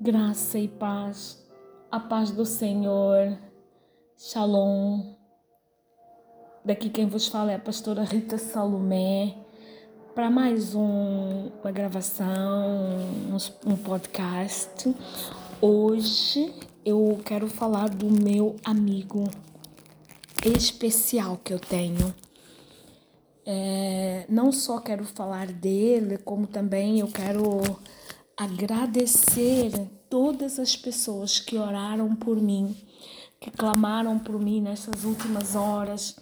Graça e paz, a paz do Senhor, Shalom. Daqui quem vos fala é a pastora Rita Salomé, para mais um, uma gravação, um, podcast. Hoje eu quero falar do meu amigo especial que eu tenho. É, não só quero falar dele, como também eu quero agradecer todas as pessoas que oraram por mim, que clamaram por mim nessas últimas horas,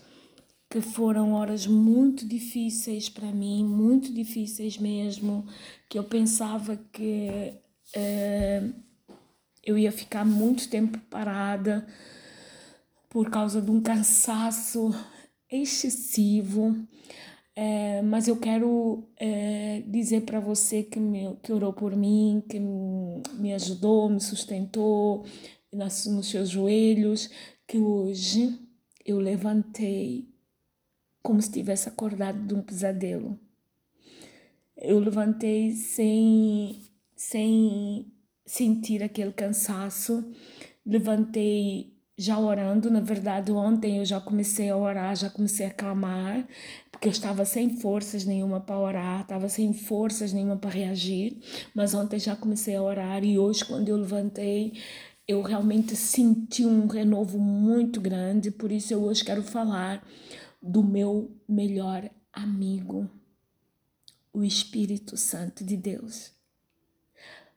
que foram horas muito difíceis para mim, muito difíceis mesmo, que eu pensava que uh, eu ia ficar muito tempo parada por causa de um cansaço excessivo. É, mas eu quero é, dizer para você que, me, que orou por mim, que me ajudou, me sustentou nas, nos seus joelhos, que hoje eu levantei como se tivesse acordado de um pesadelo. Eu levantei sem, sem sentir aquele cansaço, levantei já orando. Na verdade, ontem eu já comecei a orar, já comecei a clamar, porque eu estava sem forças nenhuma para orar, estava sem forças nenhuma para reagir. Mas ontem já comecei a orar e hoje, quando eu levantei, eu realmente senti um renovo muito grande. Por isso, eu hoje quero falar do meu melhor amigo, o Espírito Santo de Deus,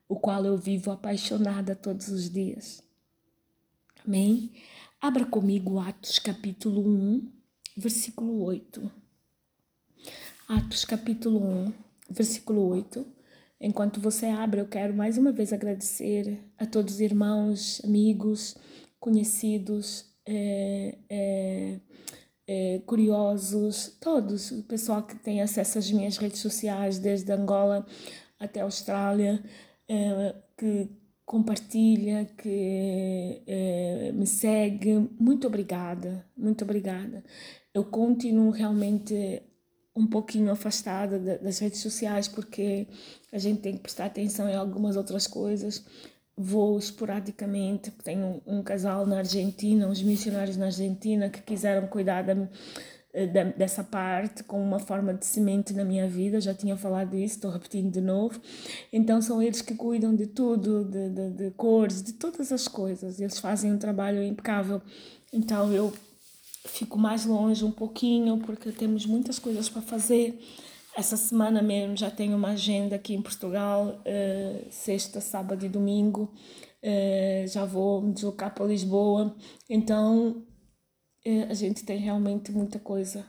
o qual eu vivo apaixonada todos os dias. Amém? Abra comigo Atos capítulo 1, versículo 8. Atos capítulo 1, versículo 8. Enquanto você abre, eu quero mais uma vez agradecer a todos os irmãos, amigos, conhecidos, é, é, é, curiosos, todos, o pessoal que tem acesso às minhas redes sociais, desde Angola até Austrália, que compartilha, que eh, me segue. Muito obrigada, muito obrigada. Eu continuo realmente um pouquinho afastada das redes sociais porque a gente tem que prestar atenção em algumas outras coisas. Vou esporadicamente, tenho um, um casal na Argentina, uns missionários na Argentina que quiseram cuidar da dessa parte como uma forma de semente na minha vida, já tinha falado isso, estou repetindo de novo. Então são eles que cuidam de tudo, de, de, de cores, de todas as coisas. Eles fazem um trabalho impecável. Então eu fico mais longe um pouquinho porque temos muitas coisas para fazer. Essa semana mesmo já tenho uma agenda aqui em Portugal, uh, sexta, sábado e domingo. Uh, já vou me deslocar para Lisboa. Então a gente tem realmente muita coisa.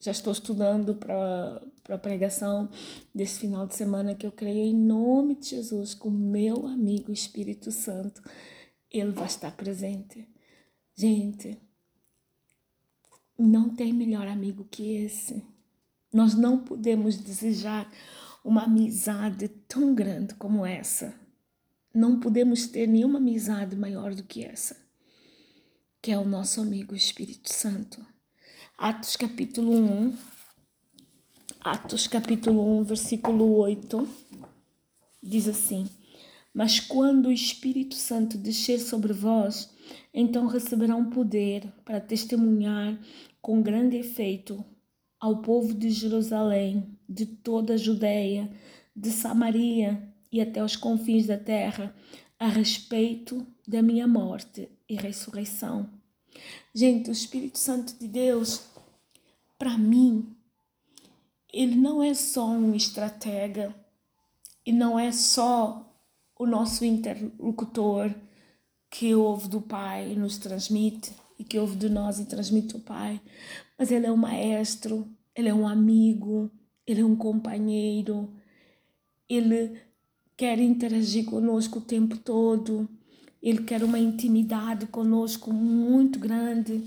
Já estou estudando para a pregação desse final de semana que eu creio em nome de Jesus, com meu amigo Espírito Santo. Ele vai estar presente. Gente, não tem melhor amigo que esse. Nós não podemos desejar uma amizade tão grande como essa. Não podemos ter nenhuma amizade maior do que essa que é o nosso amigo Espírito Santo. Atos capítulo 1, Atos capítulo 1, versículo 8, diz assim: Mas quando o Espírito Santo descer sobre vós, então receberão poder para testemunhar com grande efeito ao povo de Jerusalém, de toda a Judéia, de Samaria e até os confins da terra, a respeito da minha morte e ressurreição. Gente, o Espírito Santo de Deus, para mim, ele não é só um estratega e não é só o nosso interlocutor que ouve do Pai e nos transmite e que ouve de nós e transmite o Pai, mas ele é um maestro, ele é um amigo, ele é um companheiro, ele quer interagir conosco o tempo todo. Ele quer uma intimidade conosco muito grande.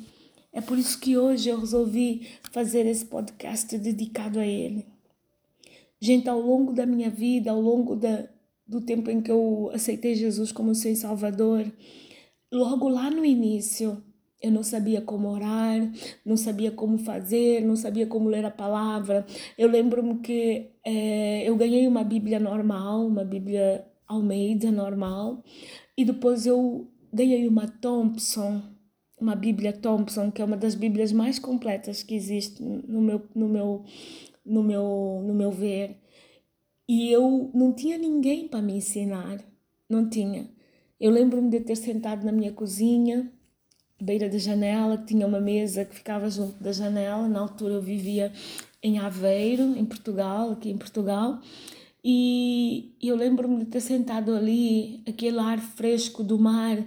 É por isso que hoje eu resolvi fazer esse podcast dedicado a Ele. Gente, ao longo da minha vida, ao longo da, do tempo em que eu aceitei Jesus como seu Salvador, logo lá no início, eu não sabia como orar, não sabia como fazer, não sabia como ler a palavra. Eu lembro-me que é, eu ganhei uma Bíblia normal, uma Bíblia Almeida normal e depois eu ganhei uma Thompson, uma Bíblia Thompson, que é uma das Bíblias mais completas que existe no meu, no meu, no meu, no meu ver. E eu não tinha ninguém para me ensinar, não tinha. Eu lembro-me de ter sentado na minha cozinha, beira da janela, que tinha uma mesa que ficava junto da janela. Na altura eu vivia em Aveiro, em Portugal, aqui em Portugal. E eu lembro-me de ter sentado ali, aquele ar fresco do mar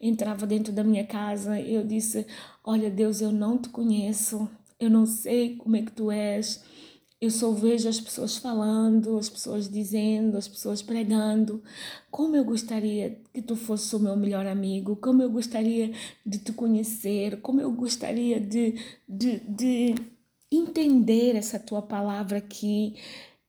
entrava dentro da minha casa. Eu disse: Olha, Deus, eu não te conheço, eu não sei como é que tu és. Eu só vejo as pessoas falando, as pessoas dizendo, as pessoas pregando. Como eu gostaria que tu fosse o meu melhor amigo, como eu gostaria de te conhecer, como eu gostaria de, de, de entender essa tua palavra aqui.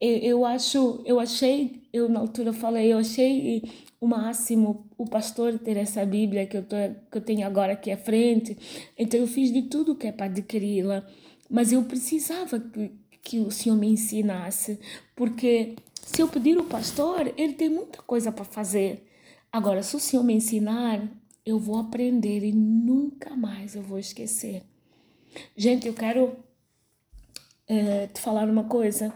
Eu, eu acho, eu achei, eu na altura falei, eu achei o máximo o pastor ter essa Bíblia que eu, tô, que eu tenho agora aqui à frente. Então eu fiz de tudo que é para adquiri-la. Mas eu precisava que, que o Senhor me ensinasse, porque se eu pedir o pastor, ele tem muita coisa para fazer. Agora, se o Senhor me ensinar, eu vou aprender e nunca mais eu vou esquecer. Gente, eu quero é, te falar uma coisa.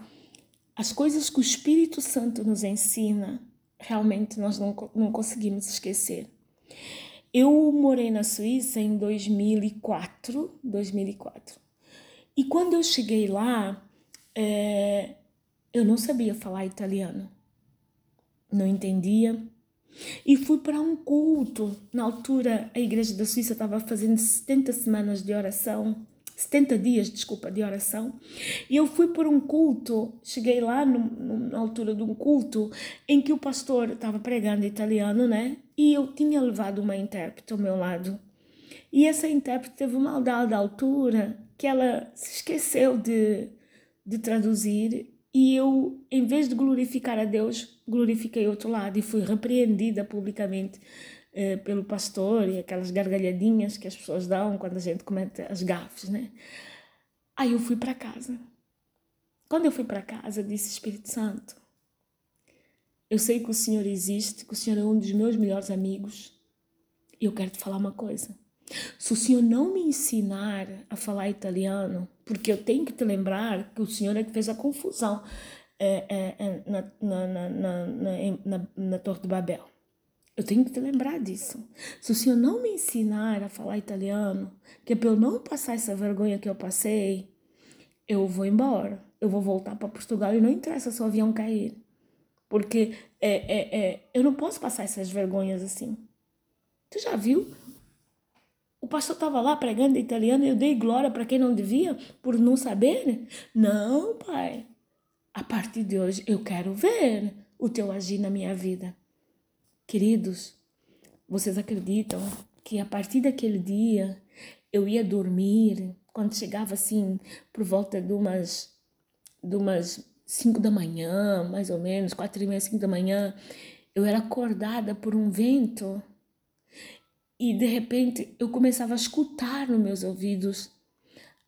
As coisas que o Espírito Santo nos ensina, realmente nós não, não conseguimos esquecer. Eu morei na Suíça em 2004, 2004. E quando eu cheguei lá, é, eu não sabia falar italiano, não entendia. E fui para um culto. Na altura, a Igreja da Suíça estava fazendo 70 semanas de oração, 70 dias, desculpa, de oração. E eu fui para um culto, cheguei lá no, na altura de um culto em que o pastor estava pregando italiano, né? E eu tinha levado uma intérprete ao meu lado. E essa intérprete teve uma dada altura que ela se esqueceu de de traduzir e eu, em vez de glorificar a Deus, glorifiquei outro lado e fui repreendida publicamente eh, pelo pastor e aquelas gargalhadinhas que as pessoas dão quando a gente comete as gafes, né? Aí eu fui para casa. Quando eu fui para casa, disse Espírito Santo, eu sei que o Senhor existe, que o Senhor é um dos meus melhores amigos e eu quero te falar uma coisa. Se o Senhor não me ensinar a falar italiano, porque eu tenho que te lembrar que o Senhor é que fez a confusão é, é, é, na, na, na, na, na Torre de Babel. Eu tenho que te lembrar disso. Se o Senhor não me ensinar a falar italiano, que é para eu não passar essa vergonha que eu passei, eu vou embora. Eu vou voltar para Portugal e não interessa se o avião cair. Porque é, é, é, eu não posso passar essas vergonhas assim. Tu já viu o pastor estava lá pregando italiano e eu dei glória para quem não devia por não saber? Não, pai. A partir de hoje eu quero ver o teu agir na minha vida. Queridos, vocês acreditam que a partir daquele dia eu ia dormir quando chegava assim por volta de umas de umas cinco da manhã, mais ou menos, quatro e meia, cinco da manhã, eu era acordada por um vento e de repente eu começava a escutar nos meus ouvidos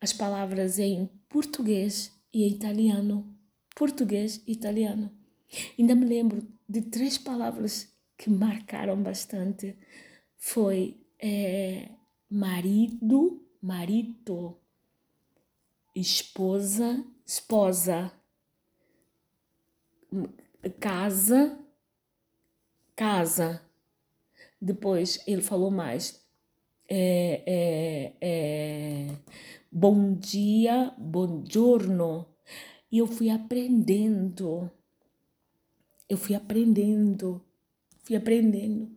as palavras em português e italiano. Português e italiano. Ainda me lembro de três palavras que marcaram bastante. Foi é, marido, marido, esposa, esposa, casa, casa depois ele falou mais. É, é, é, bom dia, buongiorno. E eu fui aprendendo. Eu fui aprendendo. Fui aprendendo.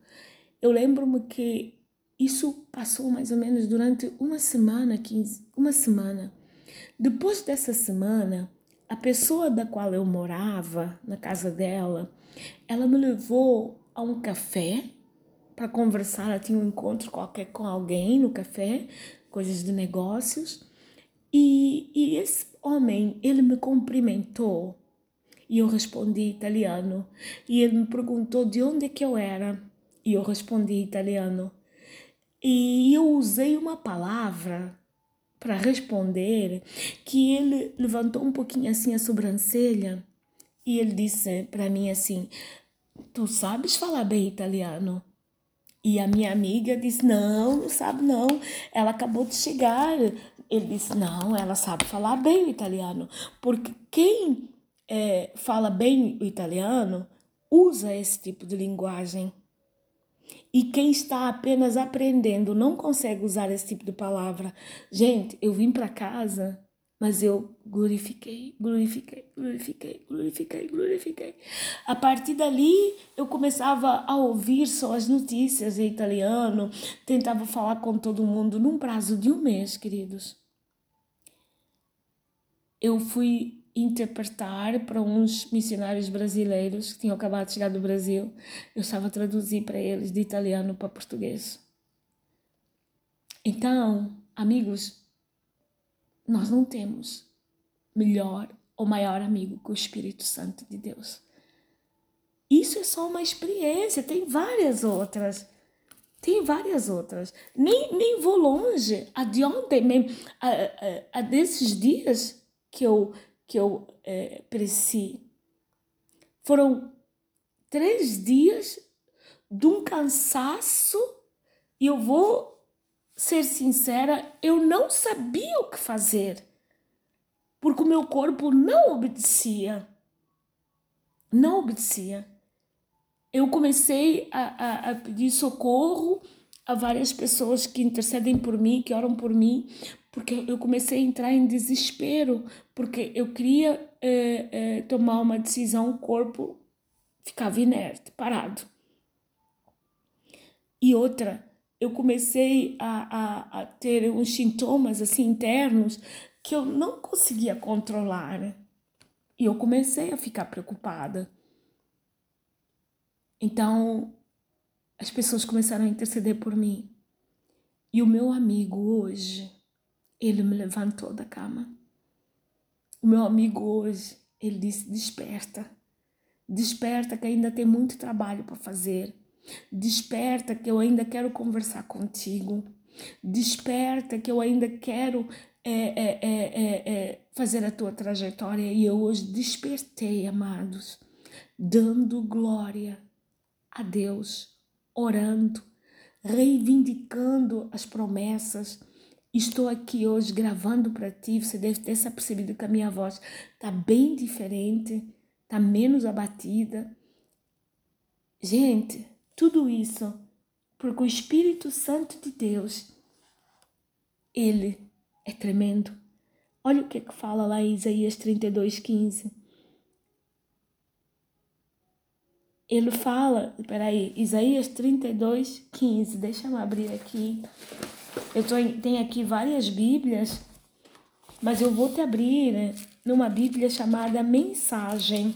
Eu lembro-me que isso passou mais ou menos durante uma semana, 15, uma semana. Depois dessa semana, a pessoa da qual eu morava, na casa dela, ela me levou a um café para conversar, ela tinha um encontro qualquer com alguém no café, coisas de negócios. E, e esse homem, ele me cumprimentou e eu respondi italiano. E ele me perguntou de onde é que eu era e eu respondi italiano. E eu usei uma palavra para responder que ele levantou um pouquinho assim a sobrancelha e ele disse para mim assim: Tu sabes falar bem italiano? E a minha amiga disse: Não, não sabe não. Ela acabou de chegar. Ele disse: Não, ela sabe falar bem o italiano. Porque quem é, fala bem o italiano usa esse tipo de linguagem. E quem está apenas aprendendo não consegue usar esse tipo de palavra. Gente, eu vim para casa mas eu glorifiquei, glorifiquei, glorifiquei, glorifiquei, glorifiquei. A partir dali, eu começava a ouvir só as notícias em italiano, tentava falar com todo mundo num prazo de um mês, queridos. Eu fui interpretar para uns missionários brasileiros que tinham acabado de chegar do Brasil. Eu estava a traduzir para eles de italiano para português. Então, amigos, nós não temos melhor ou maior amigo que o Espírito Santo de Deus. Isso é só uma experiência, tem várias outras. Tem várias outras. Nem, nem vou longe. A de ontem, a, a, a desses dias que eu, que eu é, foram três dias de um cansaço e eu vou ser sincera, eu não sabia o que fazer, porque o meu corpo não obedecia. Não obedecia. Eu comecei a, a, a pedir socorro a várias pessoas que intercedem por mim, que oram por mim, porque eu comecei a entrar em desespero, porque eu queria eh, eh, tomar uma decisão, o corpo ficava inerte, parado. E outra, eu comecei a, a, a ter uns sintomas assim internos que eu não conseguia controlar. E eu comecei a ficar preocupada. Então, as pessoas começaram a interceder por mim. E o meu amigo hoje, ele me levantou da cama. O meu amigo hoje, ele disse: desperta, desperta que ainda tem muito trabalho para fazer. Desperta que eu ainda quero conversar contigo. Desperta que eu ainda quero é, é, é, é, fazer a tua trajetória. E eu hoje despertei, amados, dando glória a Deus, orando, reivindicando as promessas. Estou aqui hoje gravando para ti. Você deve ter se percebido que a minha voz está bem diferente, está menos abatida. Gente, tudo isso porque o Espírito Santo de Deus, ele é tremendo. Olha o que é que fala lá em Isaías 32, 15. Ele fala, peraí, Isaías 32, 15. Deixa eu abrir aqui. Eu tô tenho aqui várias Bíblias, mas eu vou te abrir né, numa Bíblia chamada Mensagem.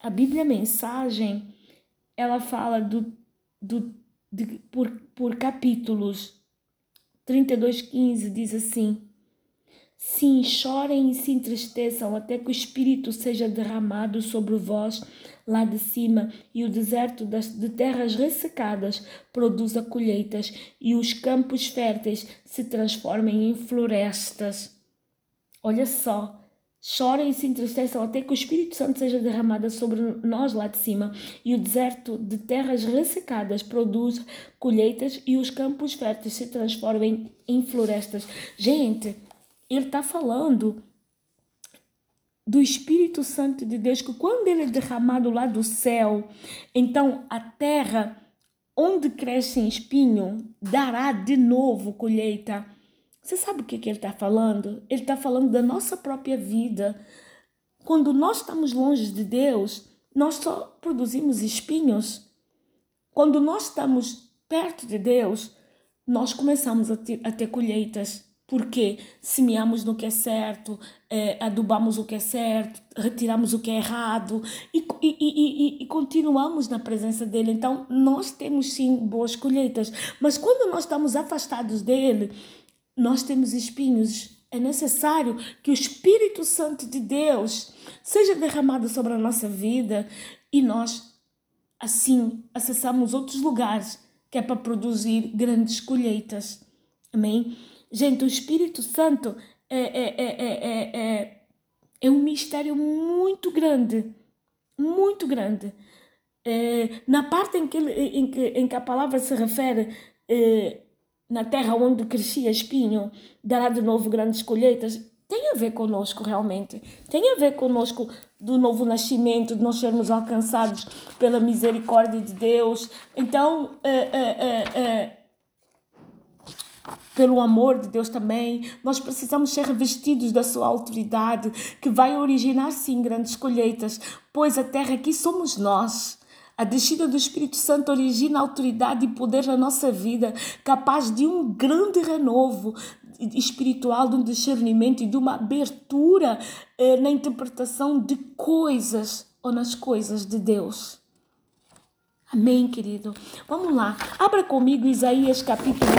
A Bíblia Mensagem ela fala do, do, de, por, por capítulos. 32,15 diz assim: Sim, chorem e se entristeçam até que o Espírito seja derramado sobre vós lá de cima, e o deserto das, de terras ressecadas produza colheitas, e os campos férteis se transformem em florestas. Olha só, chorem e se entristeçam até que o Espírito Santo seja derramado sobre nós lá de cima e o deserto de terras ressecadas produz colheitas e os campos férteis se transformem em florestas. Gente, ele está falando do Espírito Santo de Deus que quando ele é derramado lá do céu, então a terra onde cresce espinho dará de novo colheita você sabe o que, que ele está falando? Ele está falando da nossa própria vida. Quando nós estamos longe de Deus, nós só produzimos espinhos. Quando nós estamos perto de Deus, nós começamos a ter, a ter colheitas. Porque semeamos no que é certo, é, adubamos o que é certo, retiramos o que é errado e, e, e, e, continuamos na presença dele. Então, nós temos sim boas colheitas. Mas quando nós estamos afastados dele, nós temos espinhos. É necessário que o Espírito Santo de Deus seja derramado sobre a nossa vida e nós, assim, acessamos outros lugares que é para produzir grandes colheitas. Amém? Gente, o Espírito Santo é, é, é, é, é um mistério muito grande, muito grande. eh, na parte em que, em, que, em que a palavra se refere na terra onde crescia espinho, dará de novo grandes colheitas, tem a ver conosco realmente. Tem a ver conosco do novo nascimento, de nós sermos alcançados pela misericórdia de Deus. Então, é, é, é, pelo amor de Deus também, nós precisamos ser revestidos da sua autoridade, que vai originar sim grandes colheitas, pois a terra aqui somos nós. A descida do Espírito Santo origina autoridade e poder na nossa vida, capaz de um grande renovo espiritual, de um discernimento e de uma abertura eh, na interpretação de coisas ou nas coisas de Deus. Amém, querido? Vamos lá. Abra comigo Isaías capítulo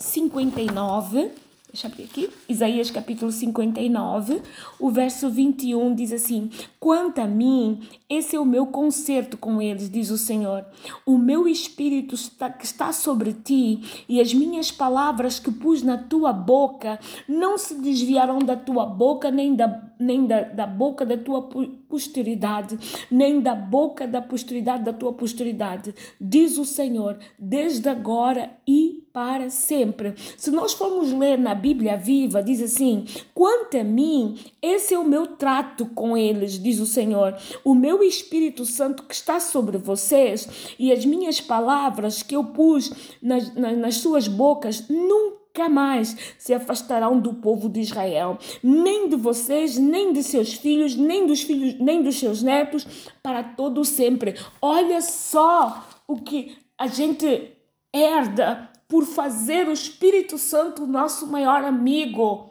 59. Deixa eu abrir aqui. Isaías capítulo 59, o verso 21 diz assim: Quanto a mim, esse é o meu concerto com eles, diz o Senhor. O meu espírito está, que está sobre ti e as minhas palavras que pus na tua boca não se desviarão da tua boca, nem da, nem da, da boca da tua posteridade, nem da boca da posteridade da tua posteridade, diz o Senhor, desde agora e para sempre. Se nós formos ler na Bíblia viva, diz assim: quanto a mim, esse é o meu trato com eles, diz o Senhor. O meu Espírito Santo que está sobre vocês e as minhas palavras que eu pus nas, nas, nas suas bocas nunca mais se afastarão do povo de Israel, nem de vocês, nem de seus filhos, nem dos filhos, nem dos seus netos, para todo sempre. Olha só o que a gente herda por fazer o Espírito Santo nosso maior amigo.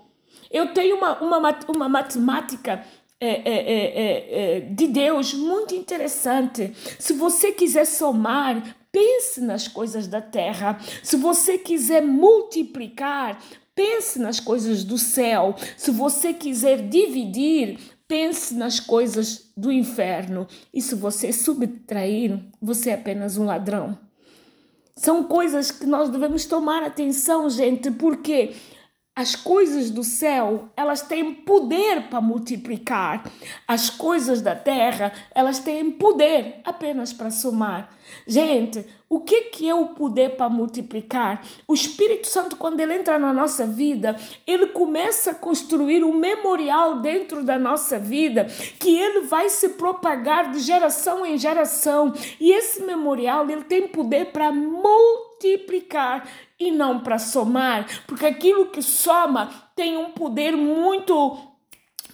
Eu tenho uma, uma, uma matemática é, é, é, é, de Deus muito interessante. Se você quiser somar, pense nas coisas da terra. Se você quiser multiplicar, pense nas coisas do céu. Se você quiser dividir, pense nas coisas do inferno. E se você subtrair, você é apenas um ladrão. São coisas que nós devemos tomar atenção, gente, porque as coisas do céu, elas têm poder para multiplicar. As coisas da terra, elas têm poder apenas para somar. Gente, o que, que é o poder para multiplicar? O Espírito Santo, quando ele entra na nossa vida, ele começa a construir um memorial dentro da nossa vida que ele vai se propagar de geração em geração. E esse memorial, ele tem poder para multiplicar e não para somar, porque aquilo que soma tem um poder muito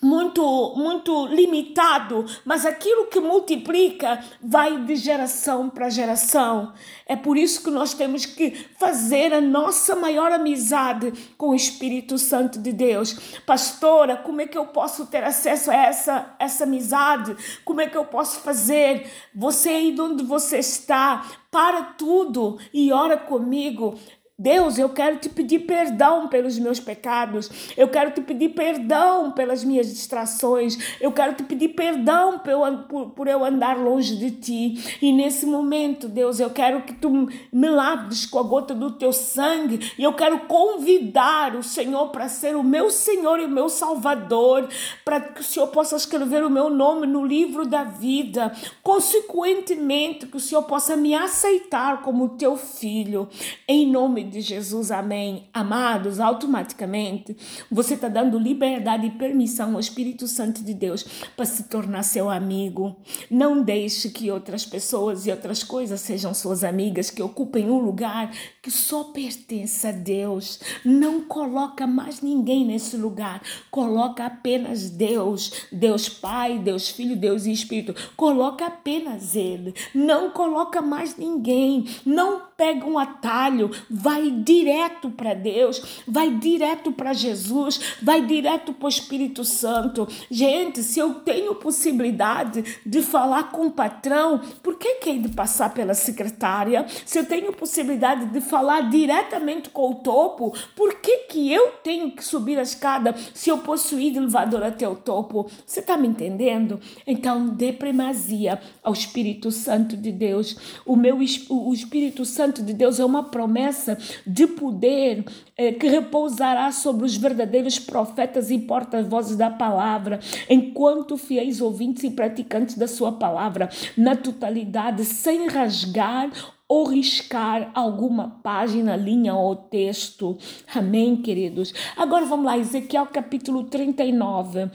muito muito limitado, mas aquilo que multiplica vai de geração para geração. É por isso que nós temos que fazer a nossa maior amizade com o Espírito Santo de Deus. Pastora, como é que eu posso ter acesso a essa essa amizade? Como é que eu posso fazer? Você aí de onde você está, para tudo e ora comigo. Deus, eu quero te pedir perdão pelos meus pecados, eu quero te pedir perdão pelas minhas distrações, eu quero te pedir perdão por, por eu andar longe de ti. E nesse momento, Deus, eu quero que tu me laves com a gota do teu sangue. E eu quero convidar o Senhor para ser o meu Senhor e o meu Salvador, para que o Senhor possa escrever o meu nome no livro da vida, consequentemente, que o Senhor possa me aceitar como teu filho, em nome de Jesus, amém. Amados, automaticamente você está dando liberdade e permissão ao Espírito Santo de Deus para se tornar seu amigo. Não deixe que outras pessoas e outras coisas sejam suas amigas, que ocupem um lugar que só pertence a Deus. Não coloca mais ninguém nesse lugar. Coloca apenas Deus, Deus Pai, Deus Filho, Deus e Espírito. Coloca apenas Ele. Não coloca mais ninguém. Não pega um atalho. Vai direto para Deus, vai direto para Jesus, vai direto para o Espírito Santo. Gente, se eu tenho possibilidade de falar com o patrão, por que que de passar pela secretária? Se eu tenho possibilidade de falar diretamente com o topo, por que que eu tenho que subir a escada se eu posso ir de elevador até o topo? Você está me entendendo? Então, dê primazia ao Espírito Santo de Deus. O meu o Espírito Santo de Deus é uma promessa de poder eh, que repousará sobre os verdadeiros profetas e porta-vozes da palavra, enquanto fiéis ouvintes e praticantes da sua palavra, na totalidade, sem rasgar ou riscar alguma página, linha ou texto. Amém, queridos? Agora vamos lá, Ezequiel capítulo 39.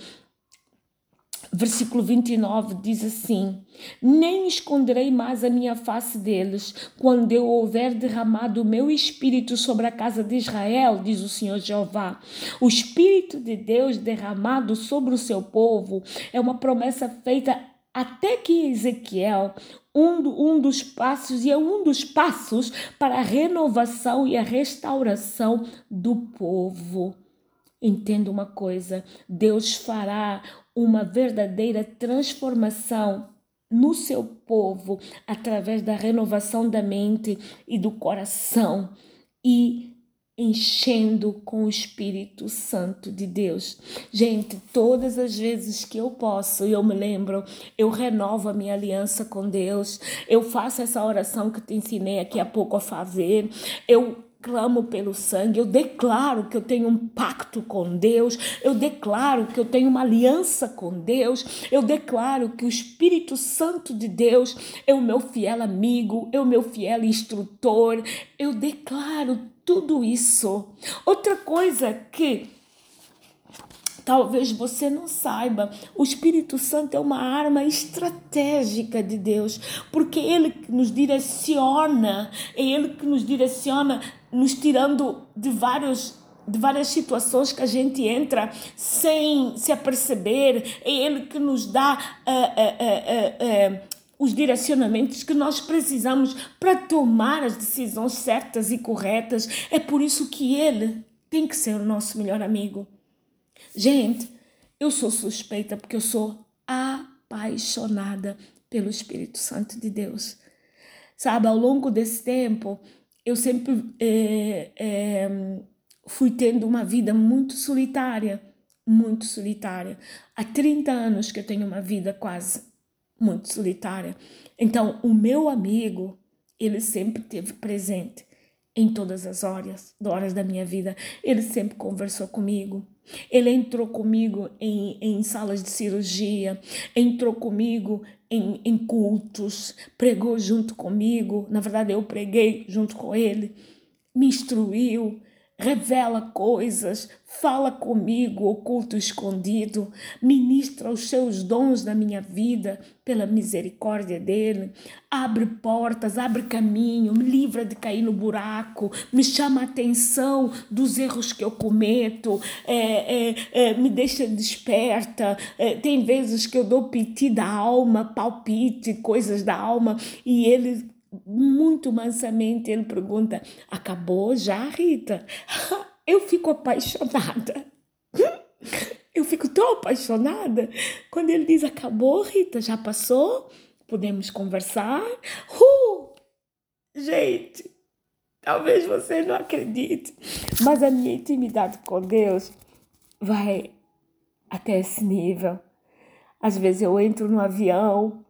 Versículo 29 diz assim: Nem esconderei mais a minha face deles, quando eu houver derramado o meu espírito sobre a casa de Israel, diz o Senhor Jeová. O espírito de Deus derramado sobre o seu povo é uma promessa feita até que Ezequiel, um, um dos passos, e é um dos passos para a renovação e a restauração do povo. Entenda uma coisa: Deus fará uma verdadeira transformação no seu povo através da renovação da mente e do coração e enchendo com o Espírito Santo de Deus. Gente, todas as vezes que eu posso, eu me lembro, eu renovo a minha aliança com Deus, eu faço essa oração que te ensinei aqui a pouco a fazer, eu clamo pelo sangue, eu declaro que eu tenho um pacto com Deus, eu declaro que eu tenho uma aliança com Deus, eu declaro que o Espírito Santo de Deus é o meu fiel amigo, é o meu fiel instrutor, eu declaro tudo isso. Outra coisa que Talvez você não saiba, o Espírito Santo é uma arma estratégica de Deus, porque ele que nos direciona, é ele que nos direciona, nos tirando de vários de várias situações que a gente entra sem se aperceber, é ele que nos dá uh, uh, uh, os direcionamentos que nós precisamos para tomar as decisões certas e corretas. É por isso que ele tem que ser o nosso melhor amigo. Gente, eu sou suspeita porque eu sou apaixonada pelo Espírito Santo de Deus. Sabe, ao longo desse tempo, eu sempre é, é, fui tendo uma vida muito solitária, muito solitária. Há 30 anos que eu tenho uma vida quase muito solitária. Então, o meu amigo, ele sempre teve presente em todas as horas, horas da minha vida. Ele sempre conversou comigo. Ele entrou comigo em, em salas de cirurgia, entrou comigo em, em cultos, pregou junto comigo. Na verdade, eu preguei junto com ele, me instruiu, revela coisas, fala comigo, oculto escondido, ministra os seus dons na minha vida pela misericórdia dele, abre portas, abre caminho, me livra de cair no buraco, me chama a atenção dos erros que eu cometo, é, é, é, me deixa desperta. É, tem vezes que eu dou piti da alma, palpite, coisas da alma, e ele muito mansamente ele pergunta: Acabou já, Rita? Eu fico apaixonada. Eu fico tão apaixonada quando ele diz: Acabou, Rita? Já passou? Podemos conversar? Uh! Gente, talvez você não acredite, mas a minha intimidade com Deus vai até esse nível. Às vezes eu entro no avião,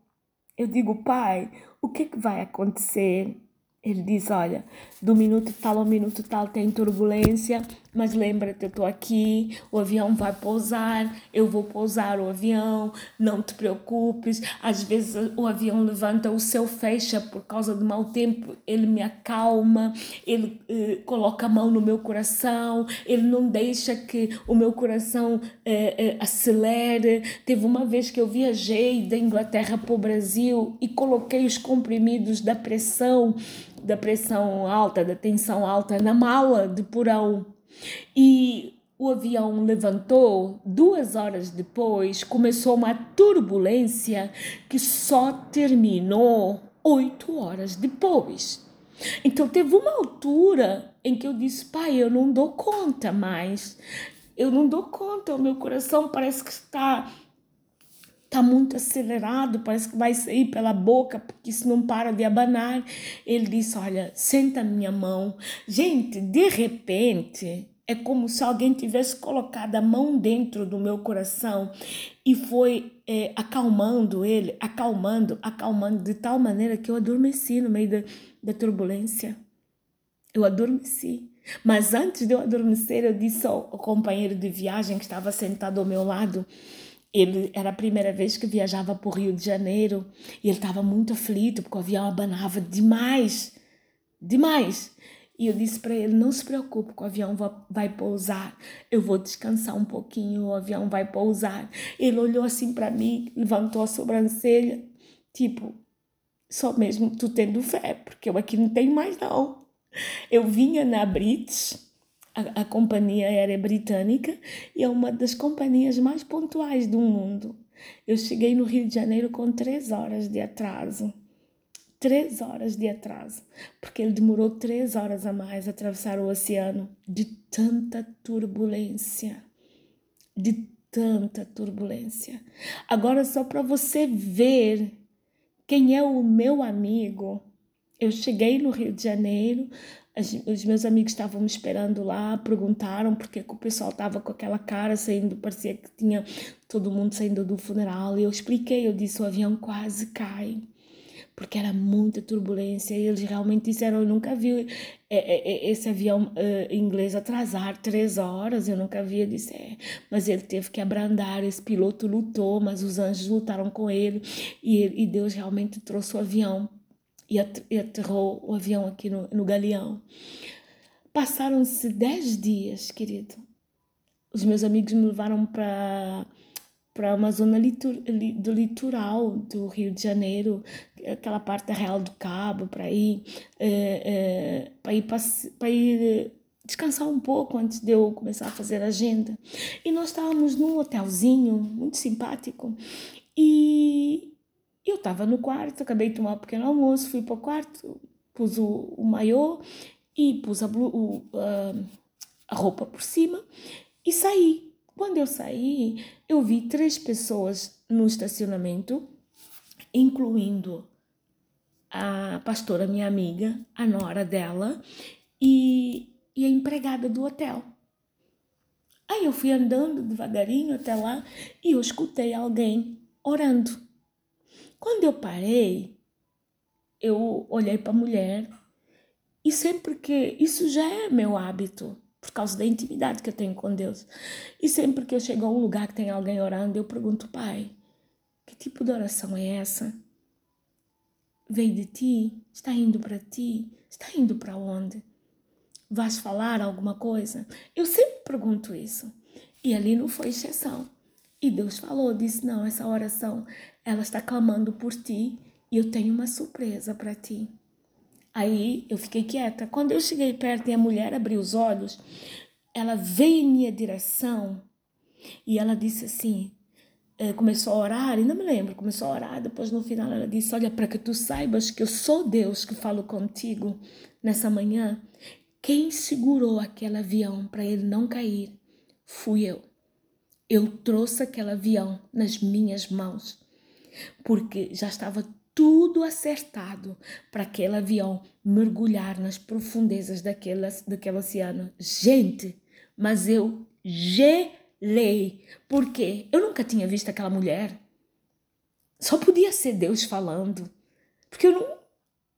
eu digo, pai, o que, é que vai acontecer? Ele diz: Olha, do minuto tal ao minuto tal tem turbulência, mas lembra-te, eu estou aqui, o avião vai pousar, eu vou pousar o avião, não te preocupes. Às vezes o avião levanta, o céu fecha por causa do mau tempo, ele me acalma, ele eh, coloca a mão no meu coração, ele não deixa que o meu coração eh, eh, acelere. Teve uma vez que eu viajei da Inglaterra para o Brasil e coloquei os comprimidos da pressão da pressão alta, da tensão alta na mala de porão. E o avião levantou, duas horas depois começou uma turbulência que só terminou oito horas depois. Então teve uma altura em que eu disse, pai, eu não dou conta mais. Eu não dou conta, o meu coração parece que está está muito acelerado, parece que vai sair pela boca, porque isso não para de abanar. Ele disse: Olha, senta minha mão. Gente, de repente, é como se alguém tivesse colocado a mão dentro do meu coração e foi é, acalmando ele, acalmando, acalmando, de tal maneira que eu adormeci no meio da, da turbulência. Eu adormeci. Mas antes de eu adormecer, eu disse ao, ao companheiro de viagem que estava sentado ao meu lado, ele era a primeira vez que viajava para o Rio de Janeiro e ele estava muito aflito porque o avião abanava demais, demais. E eu disse para ele: não se preocupe, que o avião vai pousar. Eu vou descansar um pouquinho, o avião vai pousar. Ele olhou assim para mim, levantou a sobrancelha, tipo, só mesmo tu tendo fé, porque eu aqui não tenho mais não. Eu vinha na Brits, a, a companhia aérea britânica, e é uma das companhias mais pontuais do mundo. Eu cheguei no Rio de Janeiro com três horas de atraso três horas de atraso, porque ele demorou três horas a mais a atravessar o oceano de tanta turbulência, de tanta turbulência. Agora, só para você ver quem é o meu amigo, eu cheguei no Rio de Janeiro, os meus amigos estavam me esperando lá, perguntaram porque o pessoal estava com aquela cara saindo, parecia que tinha todo mundo saindo do funeral. E eu expliquei, eu disse: o avião quase cai porque era muita turbulência e eles realmente disseram, eu nunca vi é, é, é, esse avião inglês atrasar três horas, eu nunca vi, eu disse, é. mas ele teve que abrandar, esse piloto lutou, mas os anjos lutaram com ele e Deus realmente trouxe o avião e aterrou o avião aqui no, no Galeão. Passaram-se dez dias, querido. Os meus amigos me levaram para para uma zona litor, do litoral do Rio de Janeiro, aquela parte da Real do Cabo, para ir, uh, uh, para ir, para ir descansar um pouco antes de eu começar a fazer agenda. E nós estávamos num hotelzinho muito simpático e estava no quarto, acabei de tomar um pequeno almoço, fui para o quarto, pus o, o maiô e pus a, o, a, a roupa por cima e saí. Quando eu saí, eu vi três pessoas no estacionamento, incluindo a pastora, minha amiga, a nora dela e, e a empregada do hotel. Aí eu fui andando devagarinho até lá e eu escutei alguém orando. Quando eu parei, eu olhei para a mulher e sempre que isso já é meu hábito, por causa da intimidade que eu tenho com Deus. E sempre que eu chego a um lugar que tem alguém orando, eu pergunto, Pai, que tipo de oração é essa? Veio de ti? Está indo para ti? Está indo para onde? Vais falar alguma coisa? Eu sempre pergunto isso. E ali não foi exceção. E Deus falou, disse: Não, essa oração, ela está clamando por ti e eu tenho uma surpresa para ti. Aí eu fiquei quieta. Quando eu cheguei perto e a mulher abriu os olhos, ela veio em minha direção e ela disse assim: eh, começou a orar, ainda me lembro, começou a orar. Depois no final ela disse: Olha, para que tu saibas que eu sou Deus que falo contigo nessa manhã, quem segurou aquele avião para ele não cair fui eu. Eu trouxe aquele avião nas minhas mãos, porque já estava tudo acertado para aquele avião mergulhar nas profundezas daquele, daquele oceano. Gente, mas eu gelei. Porque eu nunca tinha visto aquela mulher. Só podia ser Deus falando. Porque eu não,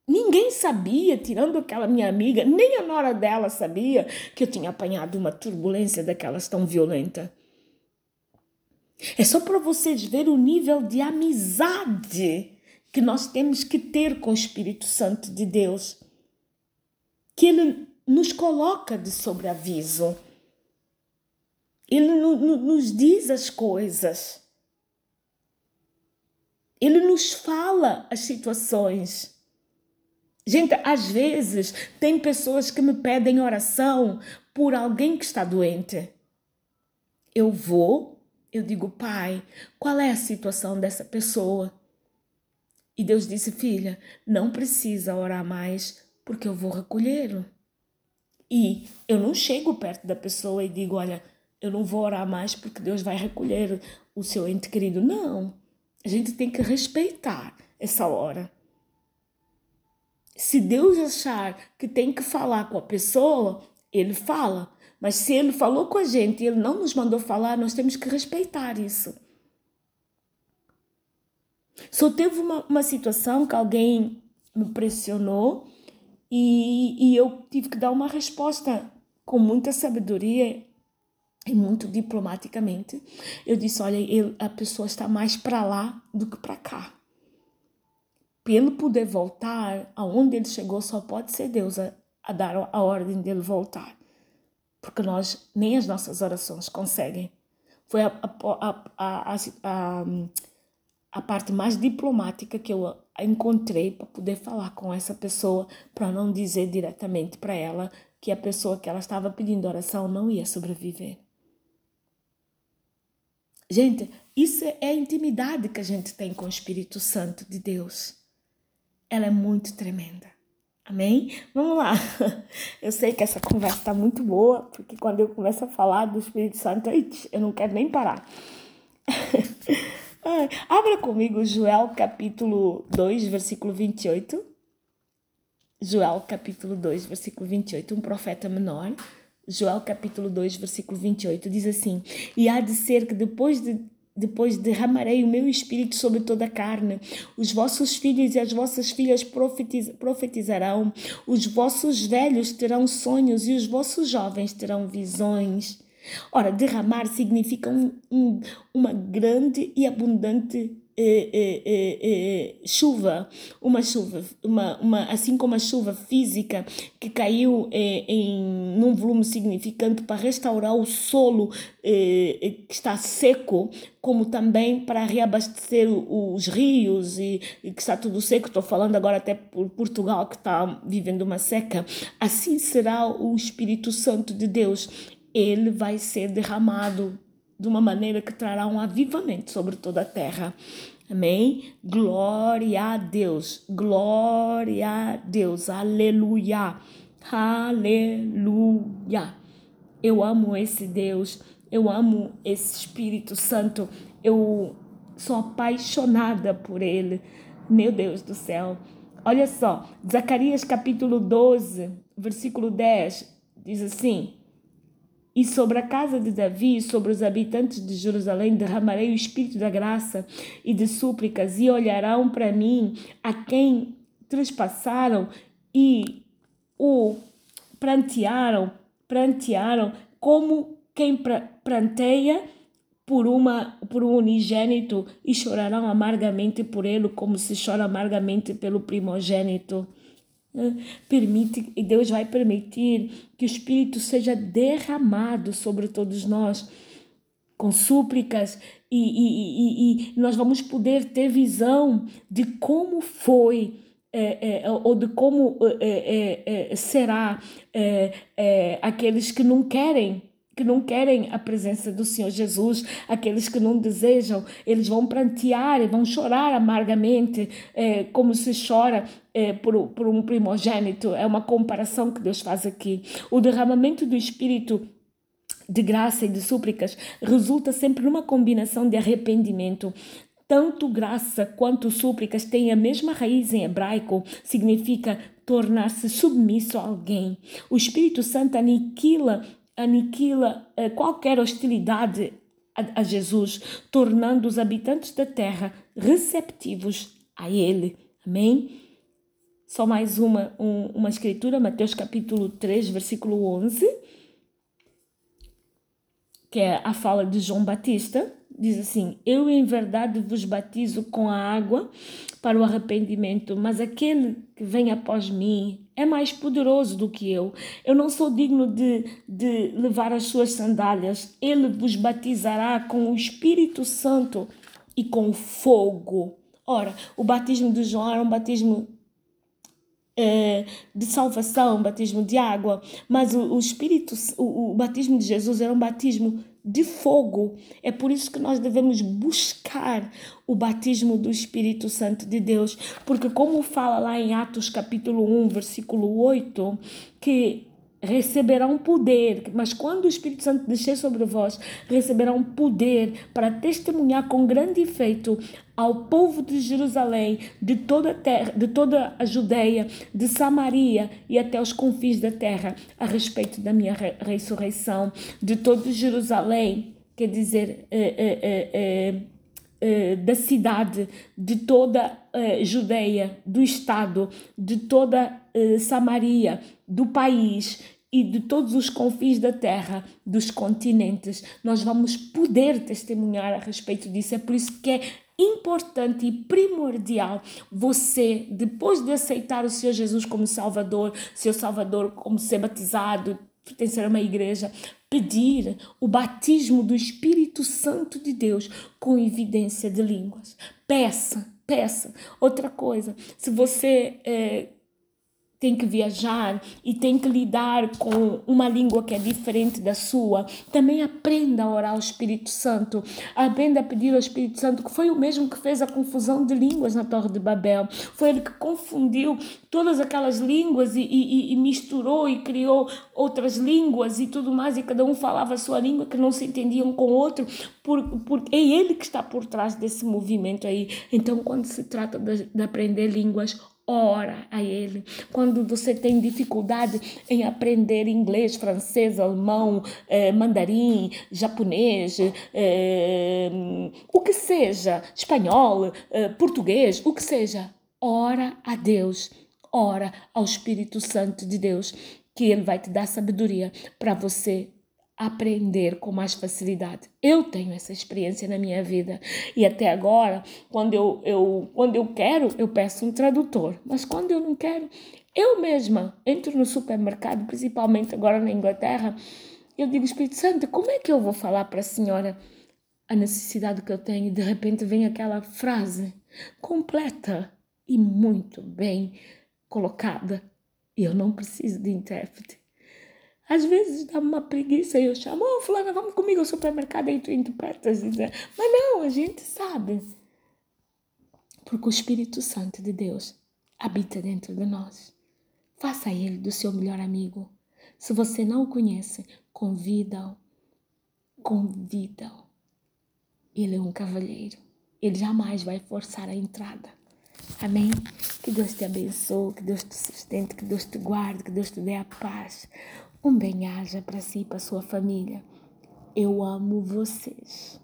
ninguém sabia, tirando aquela minha amiga, nem a nora dela sabia que eu tinha apanhado uma turbulência daquelas tão violenta. É só para vocês verem o nível de amizade que nós temos que ter com o Espírito Santo de Deus, que Ele nos coloca de sobreaviso, Ele nos diz as coisas, Ele nos fala as situações. Gente, às vezes tem pessoas que me pedem oração por alguém que está doente. Eu vou, eu digo, Pai, qual é a situação dessa pessoa? E Deus disse: Filha, não precisa orar mais, porque eu vou recolhê-lo. E eu não chego perto da pessoa e digo: Olha, eu não vou orar mais porque Deus vai recolher o seu ente querido. Não. A gente tem que respeitar essa hora. Se Deus achar que tem que falar com a pessoa, ele fala. Mas se ele falou com a gente e ele não nos mandou falar, nós temos que respeitar isso. Só teve uma, uma situação que alguém me pressionou E, e eu tive que dar uma resposta com muita sabedoria e muito diplomaticamente. Eu disse: olha, ele, a pessoa está mais para lá do que para cá. Ele poder voltar aonde ele chegou, só pode ser Deus a, a dar a ordem dele voltar. Porque nós, nem as nossas orações conseguem. Foi a, a, a, a, a parte mais diplomática que eu encontrei para poder falar com essa pessoa, para não dizer diretamente para ela que a pessoa que ela estava pedindo oração não ia sobreviver. Gente, isso é a intimidade que a gente tem com o Espírito Santo de Deus. Ela é muito tremenda. Amém? Vamos lá. Eu sei que essa conversa está muito boa, porque quando eu começo a falar do Espírito Santo, eu não quero nem parar. Abra comigo Joel capítulo 2, versículo 28. Joel capítulo 2, versículo 28, um profeta menor. Joel capítulo 2, versículo 28, diz assim: E há de ser que depois de depois derramarei o meu espírito sobre toda a carne. Os vossos filhos e as vossas filhas profetiz profetizarão, os vossos velhos terão sonhos e os vossos jovens terão visões. Ora, derramar significa um, um, uma grande e abundante eh, eh, eh, chuva, uma chuva, uma, uma, assim como a chuva física que caiu em num volume significante para restaurar o solo que está seco, como também para reabastecer os rios e, e que está tudo seco. Estou falando agora até por Portugal que está vivendo uma seca. Assim será o Espírito Santo de Deus. Ele vai ser derramado de uma maneira que trará um avivamento sobre toda a terra. Amém? Glória a Deus, glória a Deus, aleluia, aleluia. Eu amo esse Deus, eu amo esse Espírito Santo, eu sou apaixonada por ele, meu Deus do céu. Olha só, Zacarias capítulo 12, versículo 10, diz assim: e sobre a casa de Davi e sobre os habitantes de Jerusalém derramarei o espírito da graça e de súplicas, e olharão para mim a quem trespassaram e o prantearam, prantearam como quem pranteia por uma por um unigênito e chorarão amargamente por ele como se chora amargamente pelo primogênito. Permite, e Deus vai permitir que o Espírito seja derramado sobre todos nós, com súplicas, e, e, e, e nós vamos poder ter visão de como foi. É, é, ou de como é, é, é será é, aqueles que não querem que não querem a presença do Senhor Jesus, aqueles que não desejam, eles vão prantear e vão chorar amargamente, é, como se chora é, por, por um primogênito. É uma comparação que Deus faz aqui. O derramamento do Espírito de graça e de súplicas resulta sempre numa combinação de arrependimento. Tanto graça quanto súplicas têm a mesma raiz em hebraico, significa tornar-se submisso a alguém. O Espírito Santo aniquila aniquila eh, qualquer hostilidade a, Jesus, tornando os habitantes da terra receptivos a Ele. Amém? Só mais uma, um, uma escritura, Mateus capítulo 3, versículo 11, que é a fala de João Batista diz assim: Eu em verdade vos batizo com a água para o arrependimento, mas aquele que vem após mim é mais poderoso do que eu. Eu não sou digno de, de levar as suas sandálias. Ele vos batizará com o Espírito Santo e com fogo. Ora, o batismo de João era um batismo é, de salvação, um batismo de água, mas o, o Espírito, o, o batismo de Jesus era um batismo de fogo. É por isso que nós devemos buscar o batismo do Espírito Santo de Deus, porque como fala lá em Atos capítulo 1, versículo 8, que receberão poder, mas quando o Espírito Santo descer sobre vós, receberão poder para testemunhar com grande efeito ao povo de Jerusalém, de toda a terra, de toda a Judeia, de Samaria e até os confins da terra, a respeito da minha re ressurreição, de todo Jerusalém, quer dizer, é, é, é, eh, da cidade, de toda a Judeia, do estado, de toda Samaria, do país e de todos os confins da terra, dos continentes, nós vamos poder testemunhar a respeito disso. É por isso que é importante e primordial você, depois de aceitar o Senhor Jesus como Salvador, seu Salvador como ser batizado, pertencer a uma igreja, pedir o batismo do Espírito Santo de Deus com evidência de línguas. Peça, peça. Outra coisa, se você é, tem que viajar e tem que lidar com uma língua que é diferente da sua, também aprenda a orar ao Espírito Santo. Aprenda a pedir ao Espírito Santo, que foi o mesmo que fez a confusão de línguas na Torre de Babel. Foi ele que confundiu todas aquelas línguas e, e, e misturou e criou outras línguas e tudo mais, e cada um falava a sua língua que não se entendiam com o outro, por, por, é ele que está por trás desse movimento aí. Então, quando se trata de, de aprender línguas, ora a Ele. Quando você tem dificuldade em aprender inglês, francês, alemão, eh, mandarim, japonês, eh, o que seja, espanhol, eh, português, o que seja, ora a Deus, ora ao Espírito Santo de Deus, que Ele vai te dar sabedoria para você aprender com mais facilidade. Eu tenho essa experiência na minha vida e até agora, quando eu, eu, quando eu quero, eu peço um tradutor, mas quando eu não quero, eu mesma entro no supermercado, principalmente agora na Inglaterra, eu digo, Espírito Santo, como é que eu vou falar para a senhora a necessidade que eu tenho? E de repente vem aquela frase completa e muito bem colocada. E eu não preciso de intérprete. Às vezes dá uma preguiça e eu chamo, ô oh, fulana, vamos comigo ao supermercado e tu interpretas. Mas não, a gente sabe. Porque o Espírito Santo de Deus habita dentro de nós. Faça ele do seu melhor amigo. Se você não o conhece, convida-o. Convida-o. Ele é um cavalheiro. Ele jamais vai forçar a entrada. Amém? Que Deus te abençoe, que Deus te sustente, que Deus te guarde, que Deus te dê a paz. Um bem-aja para si e para sua família. Eu amo vocês.